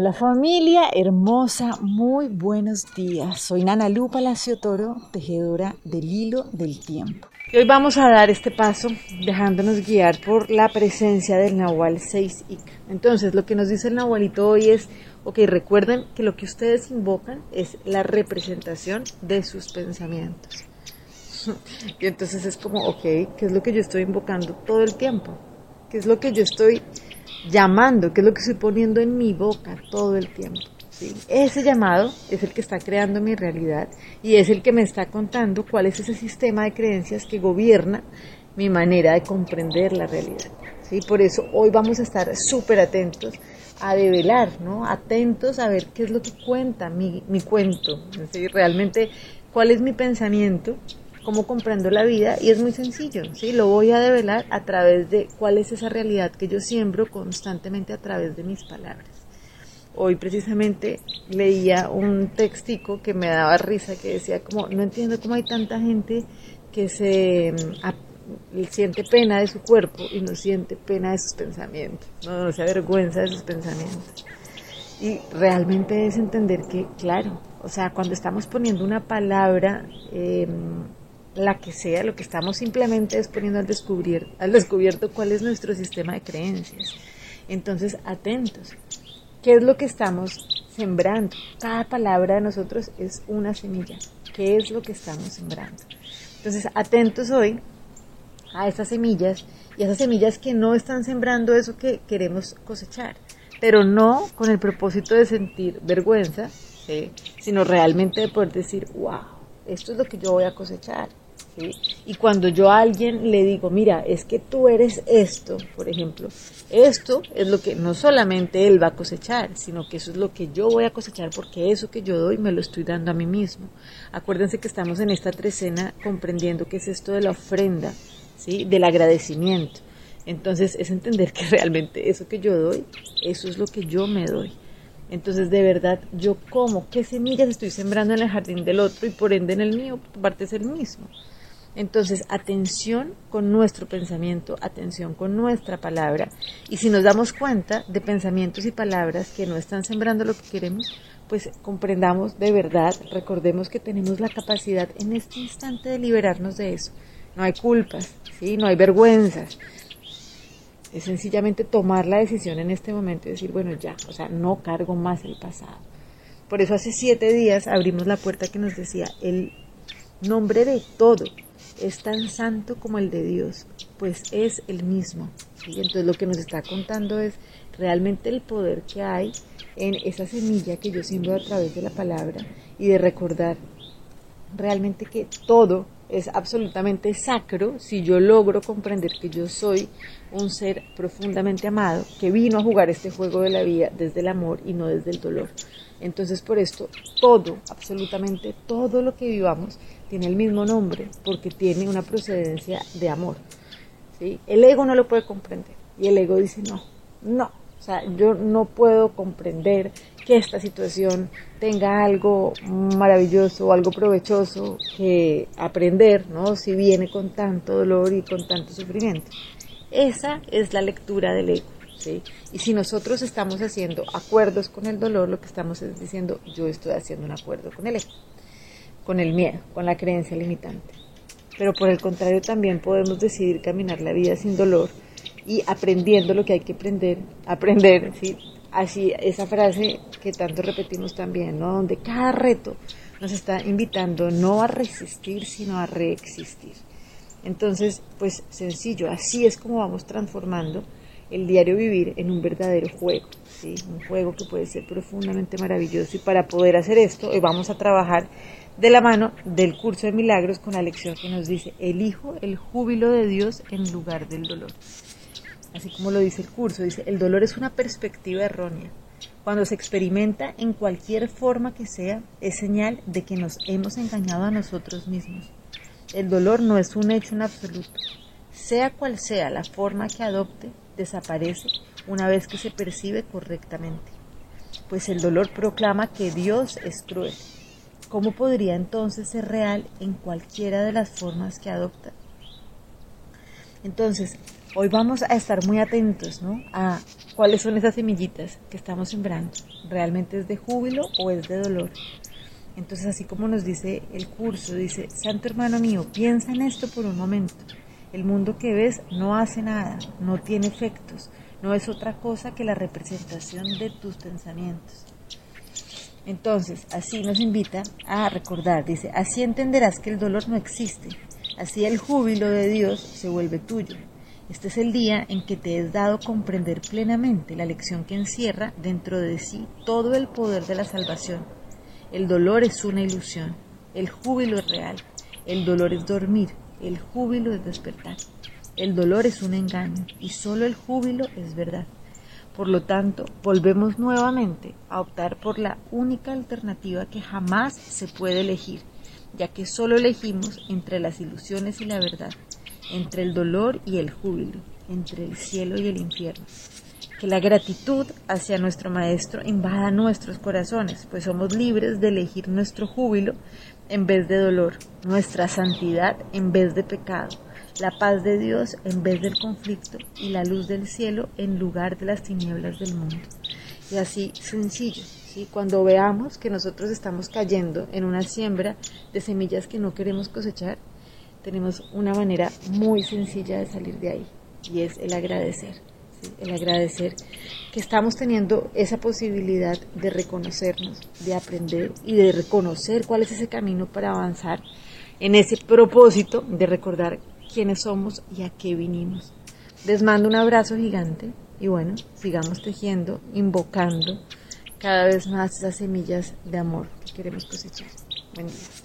Hola familia hermosa, muy buenos días. Soy Nana Lu Palacio Toro, tejedora del hilo del tiempo. Y hoy vamos a dar este paso dejándonos guiar por la presencia del Nahual 6 Ik. Entonces, lo que nos dice el Nahualito hoy es, ok, recuerden que lo que ustedes invocan es la representación de sus pensamientos. Y entonces es como, ok, ¿qué es lo que yo estoy invocando todo el tiempo? ¿Qué es lo que yo estoy llamando, que es lo que estoy poniendo en mi boca todo el tiempo. Ese llamado es el que está creando mi realidad y es el que me está contando cuál es ese sistema de creencias que gobierna mi manera de comprender la realidad. ¿sí? Por eso hoy vamos a estar súper atentos a develar, ¿no? atentos a ver qué es lo que cuenta mi, mi cuento, realmente cuál es mi pensamiento cómo comprendo la vida y es muy sencillo, ¿sí? Lo voy a develar a través de cuál es esa realidad que yo siembro constantemente a través de mis palabras. Hoy precisamente leía un textico que me daba risa que decía como no entiendo cómo hay tanta gente que se mm, siente pena de su cuerpo y no siente pena de sus pensamientos, no, se avergüenza de sus pensamientos. Y realmente es entender que, claro, o sea, cuando estamos poniendo una palabra eh, la que sea, lo que estamos simplemente es poniendo al, descubrir, al descubierto cuál es nuestro sistema de creencias. Entonces, atentos. ¿Qué es lo que estamos sembrando? Cada palabra de nosotros es una semilla. ¿Qué es lo que estamos sembrando? Entonces, atentos hoy a esas semillas y a esas semillas que no están sembrando eso que queremos cosechar, pero no con el propósito de sentir vergüenza, sino realmente de poder decir, wow, esto es lo que yo voy a cosechar. Y cuando yo a alguien le digo, mira, es que tú eres esto, por ejemplo, esto es lo que no solamente él va a cosechar, sino que eso es lo que yo voy a cosechar porque eso que yo doy me lo estoy dando a mí mismo. Acuérdense que estamos en esta trecena comprendiendo qué es esto de la ofrenda, ¿sí? del agradecimiento. Entonces es entender que realmente eso que yo doy, eso es lo que yo me doy. Entonces, de verdad, yo como, qué semillas estoy sembrando en el jardín del otro y por ende en el mío, parte es el mismo. Entonces, atención con nuestro pensamiento, atención con nuestra palabra. Y si nos damos cuenta de pensamientos y palabras que no están sembrando lo que queremos, pues comprendamos de verdad, recordemos que tenemos la capacidad en este instante de liberarnos de eso. No hay culpas, ¿sí? no hay vergüenzas. Es sencillamente tomar la decisión en este momento y decir, bueno, ya, o sea, no cargo más el pasado. Por eso hace siete días abrimos la puerta que nos decía, el nombre de todo, es tan santo como el de Dios, pues es el mismo. Entonces lo que nos está contando es realmente el poder que hay en esa semilla que yo siembro a través de la palabra y de recordar realmente que todo es absolutamente sacro si yo logro comprender que yo soy un ser profundamente amado que vino a jugar este juego de la vida desde el amor y no desde el dolor. Entonces por esto todo, absolutamente todo lo que vivamos tiene el mismo nombre porque tiene una procedencia de amor. ¿sí? El ego no lo puede comprender y el ego dice no, no, o sea, yo no puedo comprender que esta situación tenga algo maravilloso o algo provechoso que aprender, ¿no? Si viene con tanto dolor y con tanto sufrimiento. Esa es la lectura del ego. Y si nosotros estamos haciendo acuerdos con el dolor, lo que estamos es diciendo, yo estoy haciendo un acuerdo con el ego, con el miedo, con la creencia limitante. Pero por el contrario, también podemos decidir caminar la vida sin dolor y aprendiendo lo que hay que aprender, aprender, ¿sí? Así, esa frase que tanto repetimos también, ¿no? Donde cada reto nos está invitando no a resistir, sino a reexistir. Entonces, pues sencillo, así es como vamos transformando el diario vivir en un verdadero juego, ¿sí? un juego que puede ser profundamente maravilloso. Y para poder hacer esto, hoy vamos a trabajar de la mano del curso de milagros con la lección que nos dice, elijo el júbilo de Dios en lugar del dolor. Así como lo dice el curso, dice, el dolor es una perspectiva errónea. Cuando se experimenta en cualquier forma que sea, es señal de que nos hemos engañado a nosotros mismos. El dolor no es un hecho en absoluto. Sea cual sea la forma que adopte, desaparece una vez que se percibe correctamente, pues el dolor proclama que Dios es cruel. ¿Cómo podría entonces ser real en cualquiera de las formas que adopta? Entonces, Hoy vamos a estar muy atentos ¿no? a cuáles son esas semillitas que estamos sembrando. ¿Realmente es de júbilo o es de dolor? Entonces, así como nos dice el curso, dice, Santo hermano mío, piensa en esto por un momento. El mundo que ves no hace nada, no tiene efectos, no es otra cosa que la representación de tus pensamientos. Entonces, así nos invita a recordar, dice, así entenderás que el dolor no existe, así el júbilo de Dios se vuelve tuyo. Este es el día en que te es dado comprender plenamente la lección que encierra dentro de sí todo el poder de la salvación. El dolor es una ilusión, el júbilo es real, el dolor es dormir, el júbilo es despertar. El dolor es un engaño y solo el júbilo es verdad. Por lo tanto, volvemos nuevamente a optar por la única alternativa que jamás se puede elegir, ya que solo elegimos entre las ilusiones y la verdad, entre el dolor y el júbilo, entre el cielo y el infierno. Que la gratitud hacia nuestro Maestro invada nuestros corazones, pues somos libres de elegir nuestro júbilo en vez de dolor, nuestra santidad en vez de pecado, la paz de Dios en vez del conflicto y la luz del cielo en lugar de las tinieblas del mundo. Y así sencillo, ¿sí? cuando veamos que nosotros estamos cayendo en una siembra de semillas que no queremos cosechar, tenemos una manera muy sencilla de salir de ahí y es el agradecer el agradecer que estamos teniendo esa posibilidad de reconocernos, de aprender y de reconocer cuál es ese camino para avanzar en ese propósito de recordar quiénes somos y a qué vinimos. Les mando un abrazo gigante y bueno, sigamos tejiendo, invocando cada vez más esas semillas de amor que queremos cosechar. Buen día.